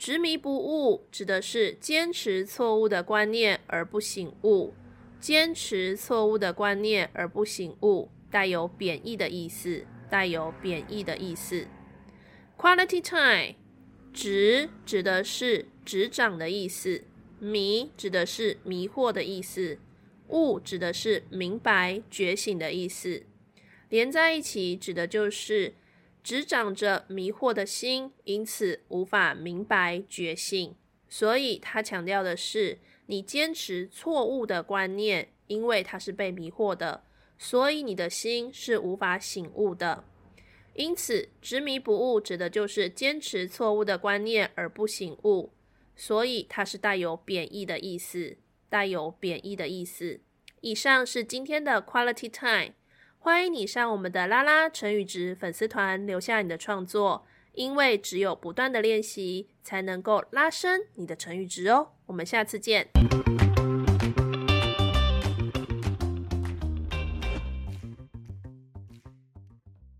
执迷不悟指的是坚持错误的观念而不醒悟。坚持错误的观念而不醒悟，带有贬义的意思。带有贬义的意思。Quality time，执指的是执掌的意思，迷指的是迷惑的意思，悟指的是明白觉醒的意思。连在一起，指的就是执掌着迷惑的心，因此无法明白觉醒。所以，他强调的是，你坚持错误的观念，因为它是被迷惑的，所以你的心是无法醒悟的。因此，执迷不悟指的就是坚持错误的观念而不醒悟，所以它是带有贬义的意思，带有贬义的意思。以上是今天的 Quality Time。欢迎你上我们的拉拉成语值粉丝团留下你的创作，因为只有不断的练习，才能够拉伸你的成语值哦。我们下次见。